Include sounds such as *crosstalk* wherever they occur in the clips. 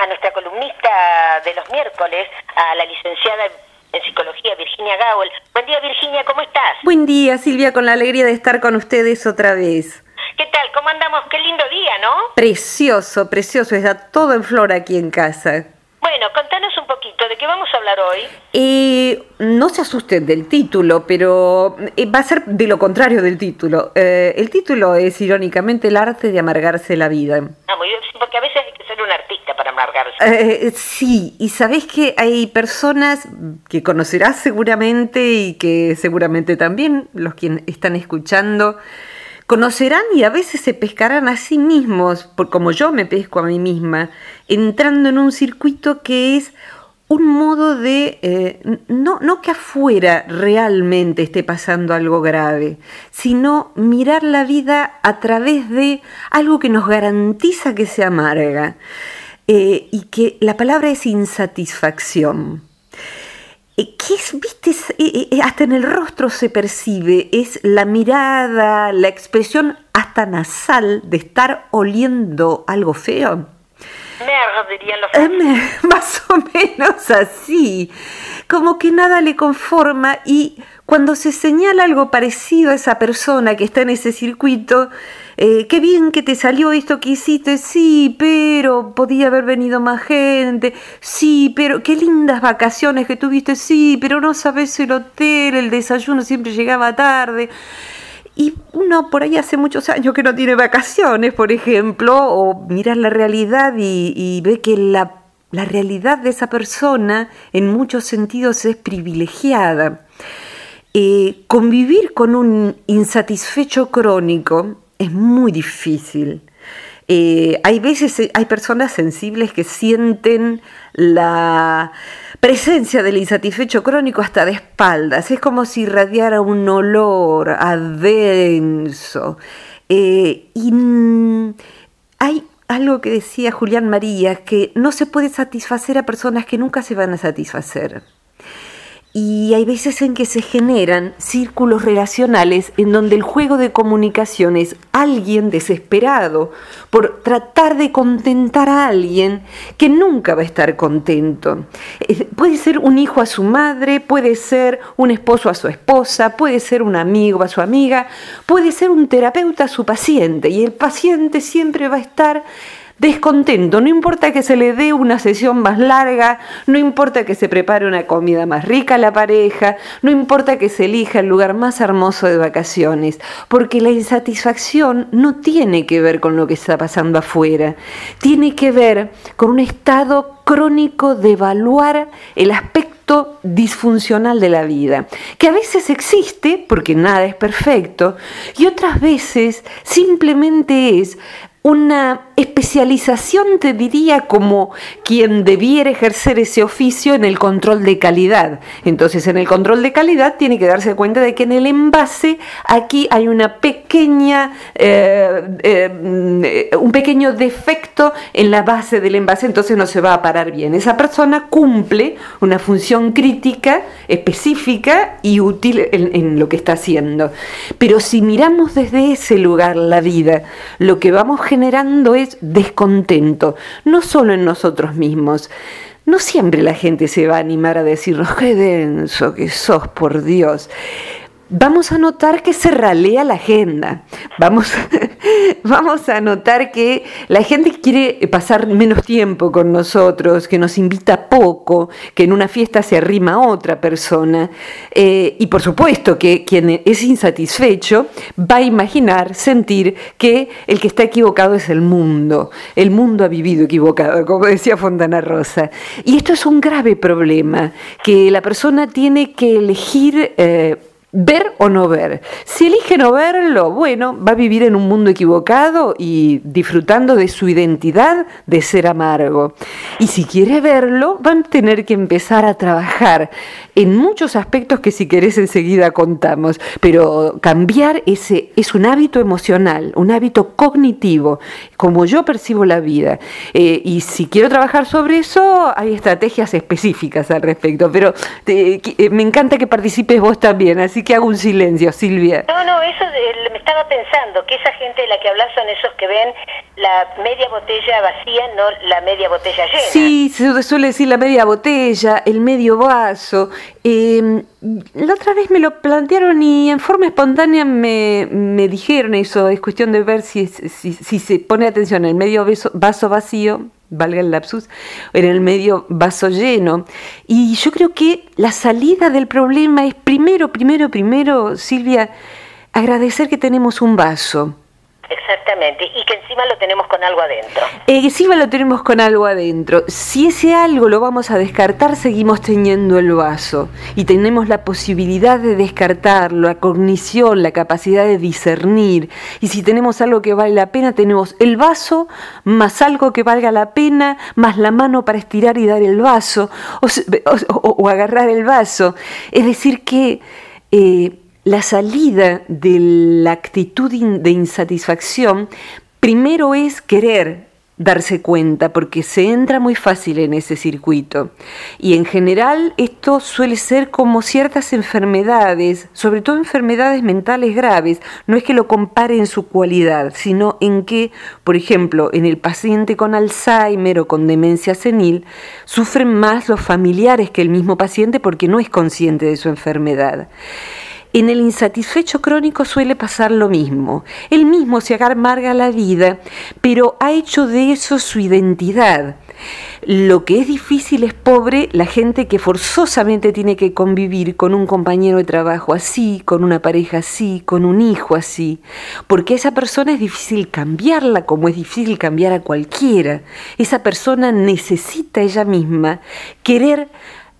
a nuestra columnista de los miércoles, a la licenciada en psicología Virginia Gowell. Buen día Virginia, ¿cómo estás? Buen día Silvia, con la alegría de estar con ustedes otra vez. ¿Qué tal? ¿Cómo andamos? Qué lindo día, ¿no? Precioso, precioso, está todo en flor aquí en casa. Bueno, contanos un poquito, ¿de qué vamos a hablar hoy? Eh, no se asusten del título, pero eh, va a ser de lo contrario del título. Eh, el título es, irónicamente, el arte de amargarse la vida. Ah, muy bien, porque a veces hay que ser un artista para amargarse. Eh, sí, y sabés que hay personas que conocerás seguramente y que seguramente también los que están escuchando conocerán y a veces se pescarán a sí mismos, como yo me pesco a mí misma, entrando en un circuito que es un modo de, eh, no, no que afuera realmente esté pasando algo grave, sino mirar la vida a través de algo que nos garantiza que se amarga eh, y que la palabra es insatisfacción. Eh, ¿Qué es, viste? Eh, hasta en el rostro se percibe, es la mirada, la expresión hasta nasal de estar oliendo algo feo. Merda, dirían los Eh, *laughs* Más o menos así, como que nada le conforma y cuando se señala algo parecido a esa persona que está en ese circuito, eh, qué bien que te salió esto que hiciste, sí, pero podía haber venido más gente, sí, pero qué lindas vacaciones que tuviste, sí, pero no sabes el hotel, el desayuno siempre llegaba tarde. Y uno por ahí hace muchos años que no tiene vacaciones, por ejemplo, o mira la realidad y, y ve que la, la realidad de esa persona en muchos sentidos es privilegiada. Eh, convivir con un insatisfecho crónico es muy difícil. Eh, hay veces, eh, hay personas sensibles que sienten la presencia del insatisfecho crónico hasta de espaldas. Es como si irradiara un olor adenso. Eh, y mm, hay algo que decía Julián María, que no se puede satisfacer a personas que nunca se van a satisfacer. Y hay veces en que se generan círculos relacionales en donde el juego de comunicación es alguien desesperado por tratar de contentar a alguien que nunca va a estar contento. Puede ser un hijo a su madre, puede ser un esposo a su esposa, puede ser un amigo a su amiga, puede ser un terapeuta a su paciente y el paciente siempre va a estar descontento, no importa que se le dé una sesión más larga, no importa que se prepare una comida más rica a la pareja, no importa que se elija el lugar más hermoso de vacaciones, porque la insatisfacción no tiene que ver con lo que está pasando afuera, tiene que ver con un estado crónico de evaluar el aspecto disfuncional de la vida, que a veces existe porque nada es perfecto y otras veces simplemente es una especialización, te diría, como quien debiera ejercer ese oficio en el control de calidad. Entonces, en el control de calidad tiene que darse cuenta de que en el envase aquí hay una pequeña, eh, eh, un pequeño defecto en la base del envase, entonces no se va a parar bien. Esa persona cumple una función crítica, específica y útil en, en lo que está haciendo. Pero si miramos desde ese lugar la vida, lo que vamos generando es descontento, no solo en nosotros mismos. No siempre la gente se va a animar a decirnos, qué denso que sos, por Dios. Vamos a notar que se ralea la agenda. Vamos, *laughs* vamos a notar que la gente quiere pasar menos tiempo con nosotros, que nos invita poco, que en una fiesta se arrima otra persona. Eh, y por supuesto que quien es insatisfecho va a imaginar, sentir que el que está equivocado es el mundo. El mundo ha vivido equivocado, como decía Fontana Rosa. Y esto es un grave problema, que la persona tiene que elegir... Eh, ver o no ver. Si elige no verlo, bueno, va a vivir en un mundo equivocado y disfrutando de su identidad de ser amargo. Y si quiere verlo, van a tener que empezar a trabajar en muchos aspectos que si querés enseguida contamos, pero cambiar ese es un hábito emocional, un hábito cognitivo, como yo percibo la vida. Eh, y si quiero trabajar sobre eso, hay estrategias específicas al respecto, pero te, me encanta que participes vos también, así así que hago un silencio, Silvia. No, no, eso me estaba pensando, que esa gente de la que hablas son esos que ven la media botella vacía, no la media botella llena. Sí, se suele decir la media botella, el medio vaso. Em, la otra vez me lo plantearon y en forma espontánea me, me dijeron eso, es cuestión de ver si, si, se pone atención el medio vaso vacío valga el lapsus, en el medio vaso lleno. Y yo creo que la salida del problema es primero, primero, primero, Silvia, agradecer que tenemos un vaso. Exactamente, y que encima lo tenemos con algo adentro. Eh, encima lo tenemos con algo adentro. Si ese algo lo vamos a descartar, seguimos teniendo el vaso y tenemos la posibilidad de descartarlo, la cognición, la capacidad de discernir. Y si tenemos algo que vale la pena, tenemos el vaso más algo que valga la pena, más la mano para estirar y dar el vaso o, agarrar el vaso. Es decir, que... Eh, la salida de la actitud de insatisfacción primero es querer darse cuenta, porque se entra muy fácil en ese circuito. Y en general esto suele ser como ciertas enfermedades, sobre todo enfermedades mentales graves. No es que lo compare en su cualidad, sino en que, por ejemplo, en el paciente con Alzheimer o con demencia senil, sufren más los familiares que el mismo paciente porque no es consciente de su enfermedad. En el insatisfecho crónico suele pasar lo mismo. Él mismo se amarga la vida, pero ha hecho de eso su identidad. Lo que es difícil es pobre la gente que forzosamente tiene que convivir con un compañero de trabajo así, con una pareja así, con un hijo así, porque esa persona es difícil cambiarla como es difícil cambiar a cualquiera. Esa persona necesita ella misma querer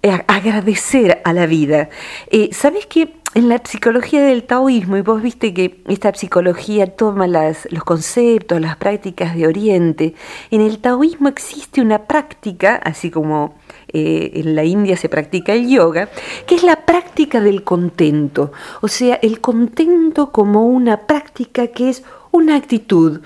agradecer a la vida. Eh, ¿Sabes qué? en la psicología del taoísmo, y vos viste que esta psicología toma los conceptos, las prácticas de Oriente, en el taoísmo existe una práctica, así como eh, en la India se practica el yoga, que es la práctica del contento, o sea, el contento como una práctica que es una actitud.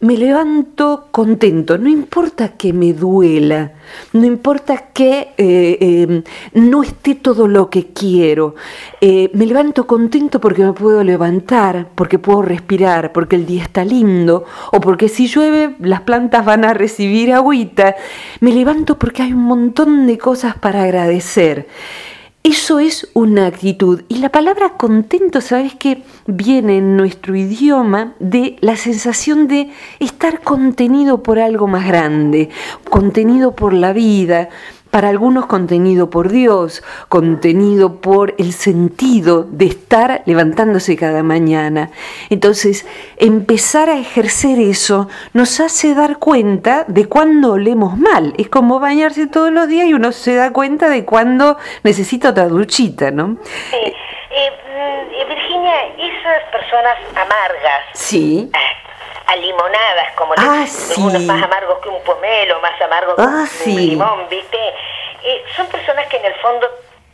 Me levanto contento, no importa que me duela, no importa que eh, em, no esté todo lo que quiero. Eh, me levanto contento porque me puedo levantar, porque puedo respirar, porque el día está lindo, o porque si llueve las plantas van a recibir agüita. Me levanto porque hay un montón de cosas para agradecer. Eso es una actitud. Y la palabra contento, ¿sabes qué? Viene en nuestro idioma de la sensación de estar contenido por algo más grande, contenido por la vida, para algunos contenido por Dios, contenido por el sentido de estar levantándose cada mañana. Entonces, empezar a ejercer eso nos hace dar cuenta de cuándo olemos mal. Es como bañarse todos los días y uno se da cuenta de cuándo necesita otra duchita, ¿no? Sí. Eh, mm, Virginia, esas personas amargas. Sí. Ah, alimonadas, como ah, algunos más amargos que un pomelo, más amargos ah, que un limón, ¿viste? Eh, ¿Son personas que en el fondo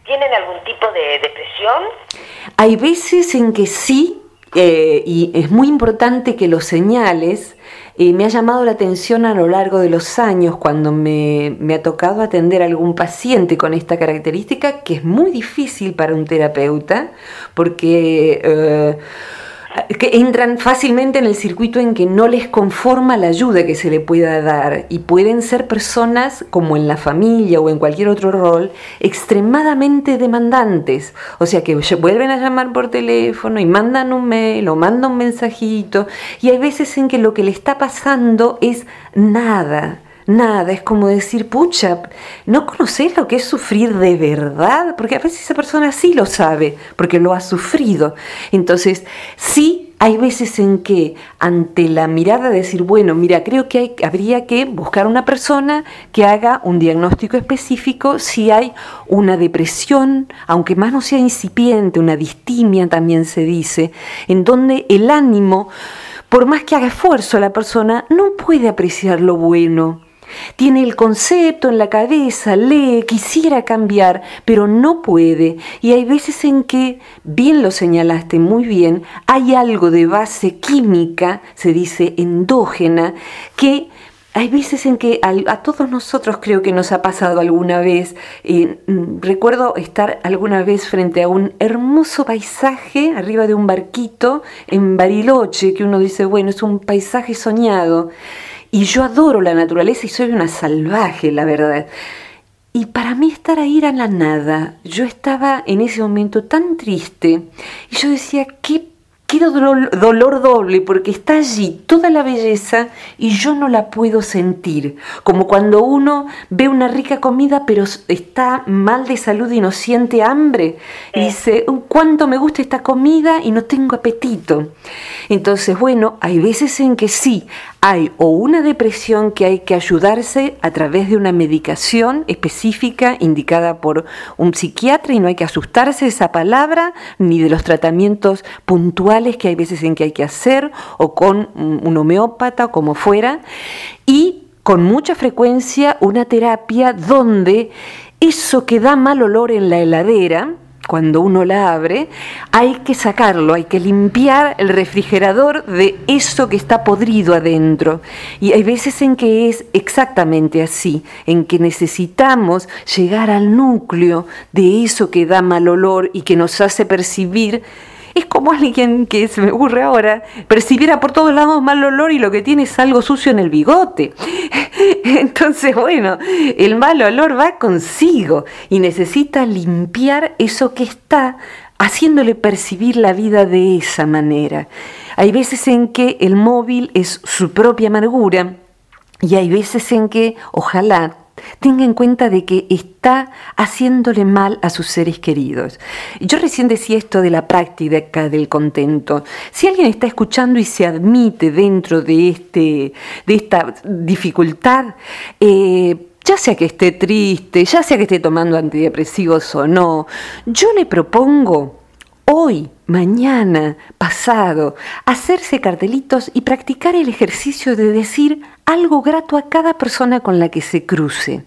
tienen algún tipo de depresión? Hay veces en que sí, eh, y es muy importante que lo señales. Eh, me ha llamado la atención a lo largo de los años cuando me, me, ha tocado atender a algún paciente con esta característica, que es muy difícil para un terapeuta, porque que entran fácilmente en el circuito en que no les conforma la ayuda que se le pueda dar y pueden ser personas, como en la familia o en cualquier otro rol, extremadamente demandantes. O sea, que vuelven a llamar por teléfono y mandan un mail o mandan un mensajito y hay veces en que lo que le está pasando es nada nada, es como decir, pucha, ¿no conoces lo que es sufrir de verdad? Porque a veces esa persona sí lo sabe, porque lo ha sufrido. Entonces, sí hay veces en que ante la mirada de decir, bueno, mira, creo que habría que buscar una persona que haga un diagnóstico específico si hay una depresión, aunque más no sea incipiente, una distimia también se dice, en donde el ánimo, por más que haga esfuerzo la persona, no puede apreciar lo bueno, tiene el concepto en la cabeza, lee, quisiera cambiar, pero no puede. Y hay veces en que, bien lo señalaste muy bien, hay algo de base química, se dice endógena, que hay veces en que a, todos nosotros creo que nos ha pasado alguna vez. Mm, recuerdo estar alguna vez frente a un hermoso paisaje arriba de un barquito en Bariloche, que uno dice, bueno, es un paisaje soñado. Y yo adoro la naturaleza y soy una salvaje, la verdad. Y para mí estar ahí era la nada. Yo estaba en ese momento tan triste y yo decía, ¿qué Quiero dolor, doble porque está allí toda la belleza y yo no la puedo sentir. Como cuando uno ve una rica comida pero está mal de salud y no siente hambre. Y dice, ¿cuánto me gusta esta comida y no tengo apetito? Entonces, bueno, hay veces en que sí, hay o una depresión que hay que ayudarse a través de una medicación específica indicada por un psiquiatra y no hay que asustarse de esa palabra ni de los tratamientos puntuales que hay veces en que hay que hacer o con un homeópata o como fuera. Y con mucha frecuencia una terapia donde eso que da mal olor en la heladera, cuando uno la abre, hay que sacarlo, hay que limpiar el refrigerador de eso que está podrido adentro. Y hay veces en que es exactamente así, en que necesitamos llegar al núcleo de eso que da mal olor y que nos hace percibir es como alguien que se me ocurre ahora, percibiera por todos lados mal olor y lo que tiene es algo sucio en el bigote. *laughs* Entonces, bueno, el mal olor va consigo y necesita limpiar eso que está haciéndole percibir la vida de esa manera. Hay veces en que el móvil es su propia amargura y hay veces en que, ojalá, tenga en cuenta de que está haciéndole mal a sus seres queridos. Yo recién decía esto de la práctica del contento. Si alguien está escuchando y se admite dentro de, este, de esta dificultad, eh, ya sea que esté triste, ya sea que esté tomando antidepresivos o no, yo le propongo hoy, mañana, pasado, hacerse cartelitos y practicar el ejercicio de decir algo grato a cada persona con la que se cruce.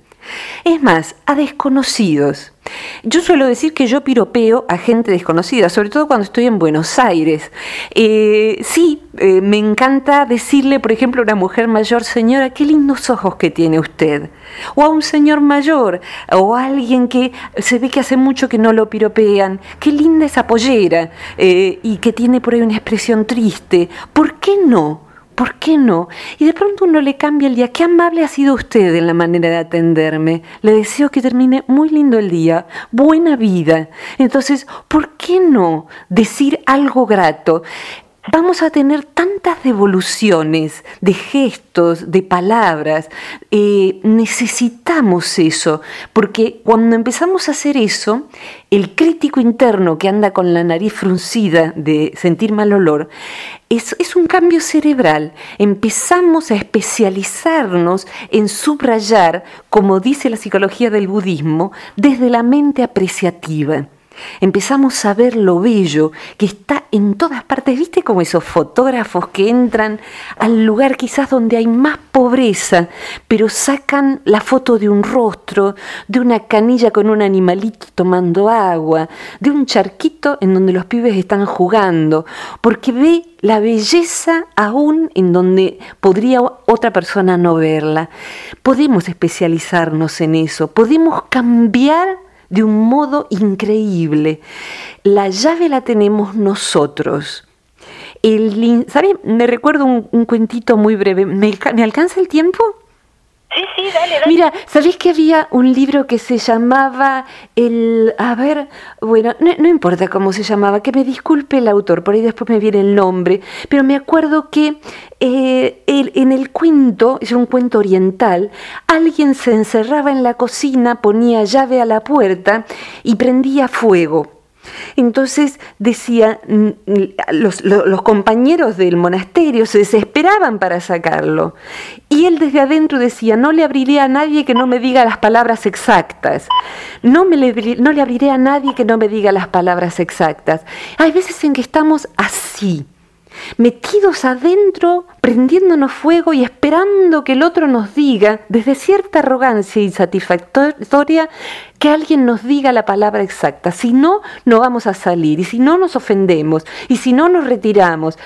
Es más, a desconocidos. Yo suelo decir que yo piropeo a gente desconocida, sobre todo cuando estoy en Buenos Aires. Eh, sí, eh, me encanta decirle, por ejemplo, a una mujer mayor, señora, qué lindos ojos que tiene usted. O a un señor mayor, o a alguien que se ve que hace mucho que no lo piropean, qué linda esa pollera, eh, y que tiene por ahí una expresión triste. ¿Por qué no? ¿Por qué no? Y de pronto uno le cambia el día. Qué amable ha sido usted en la manera de atenderme. Le deseo que termine muy lindo el día. Buena vida. Entonces, ¿por qué no decir algo grato? Vamos a tener tantas devoluciones de gestos, de palabras. Eh, necesitamos eso, porque cuando empezamos a hacer eso, el crítico interno que anda con la nariz fruncida de sentir mal olor, es, es un cambio cerebral. Empezamos a especializarnos en subrayar, como dice la psicología del budismo, desde la mente apreciativa. Empezamos a ver lo bello que está en todas partes. ¿Viste como esos fotógrafos que entran al lugar quizás donde hay más pobreza, pero sacan la foto de un rostro, de una canilla con un animalito tomando agua, de un charquito en donde los pibes están jugando, porque ve la belleza aún en donde podría otra persona no verla. Podemos especializarnos en eso, podemos cambiar de un modo increíble. La llave la tenemos nosotros. El. Me recuerdo un, cuentito muy breve. ¿Me, ¿Me alcanza el tiempo? Mira, ¿sabéis que había un libro que se llamaba el... A ver, bueno, no, importa cómo se llamaba, que me disculpe el autor, por ahí después me viene el nombre, pero me acuerdo que eh, en el cuento, es un cuento oriental, alguien se encerraba en la cocina, ponía llave a la puerta y prendía fuego. Entonces decía, los, los, compañeros del monasterio se desesperaban para sacarlo. Y él desde adentro decía, no le abriré a nadie que no me diga las palabras exactas. No, me le, no le abriré a nadie que no me diga las palabras exactas. Hay veces en que estamos así metidos adentro, prendiéndonos fuego y esperando que el otro nos diga, desde cierta arrogancia insatisfactoria, que alguien nos diga la palabra exacta. Si no, no vamos a salir, y si no nos ofendemos, y si no nos retiramos.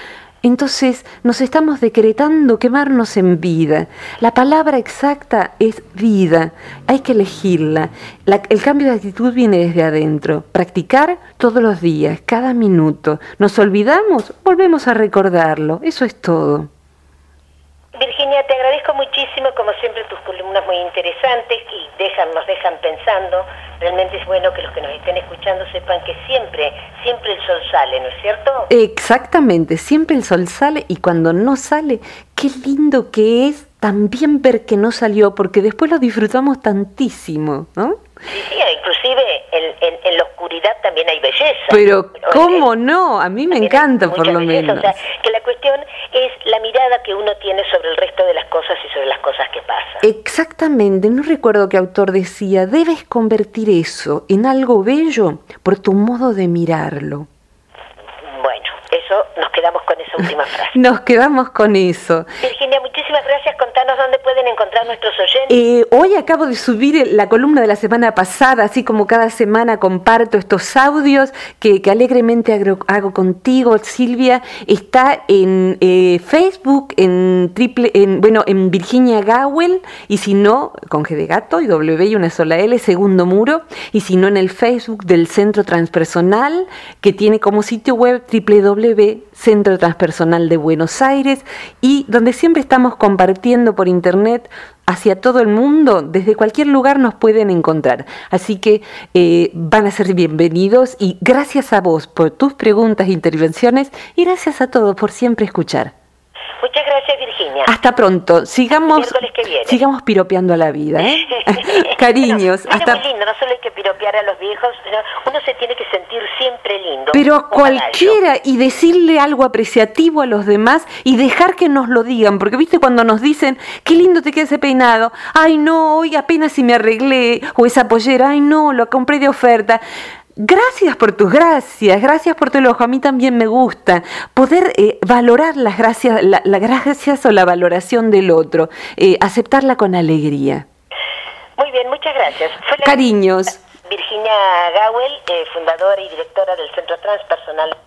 Entonces nos estamos decretando quemarnos en vida. La palabra exacta es vida, hay que elegirla. el cambio de actitud viene desde adentro. Practicar todos los días, cada minuto. Nos olvidamos, volvemos a recordarlo. Eso es todo. Virginia, te agradezco muchísimo, como siempre, tus columnas muy interesantes y dejan, nos dejan pensando. Realmente es bueno que los que nos estén escuchando sepan que siempre, siempre el sol sale, ¿no es cierto? Exactamente, siempre el sol sale y cuando no sale, qué lindo que es también ver que no salió, porque después lo disfrutamos tantísimo, ¿no? Sí, sí, inclusive en, la oscuridad también hay belleza. Pero, ¿cómo no? A mí me encanta, por lo menos. O sea, que la cuestión es la mirada que uno tiene sobre el resto de las cosas y sobre las cosas que pasan. Exactamente, no recuerdo qué autor decía, debes convertir eso en algo bello por tu modo de mirarlo. Bueno, eso nos quedamos con esa última *laughs* frase. nos quedamos con eso. Virginia, muchísimas gracias. Dónde pueden encontrar nuestros oyentes. Hoy acabo de subir la columna de la semana pasada, así como cada semana comparto estos audios que, alegremente hago, contigo, Silvia. Está en eh, Facebook, en triple, en, bueno, en Virginia Gawel, y si no, con G de gato y W y una sola L, segundo muro, y si no en el Facebook del Centro Transpersonal, que tiene como sitio web www Centro Transpersonal de Buenos Aires y donde siempre estamos compartiendo por internet hacia todo el mundo, desde cualquier lugar nos pueden encontrar. Así que eh, van a ser bienvenidos y gracias a vos por tus preguntas e intervenciones y gracias a todos por siempre escuchar. Hasta pronto. Sigamos, sigamos piropeando a la vida. ¿eh? *laughs* Cariños. hasta... muy lindo, no solo hay que piropear a los viejos, uno se tiene que sentir siempre lindo. Pero a cualquiera y decirle algo apreciativo a los demás y dejar que nos lo digan, porque viste cuando nos dicen, qué lindo te queda ese peinado, ay no, hoy apenas si me arreglé, o esa pollera, ay no, lo compré de oferta. Gracias por tus gracias, gracias por tu elogio. A mí también me gusta poder eh, valorar las gracias, la, gracias o la valoración del otro, eh, aceptarla con alegría. Muy bien, muchas gracias. Cariños. Virginia Gawel, eh, fundadora y directora del Centro Transpersonal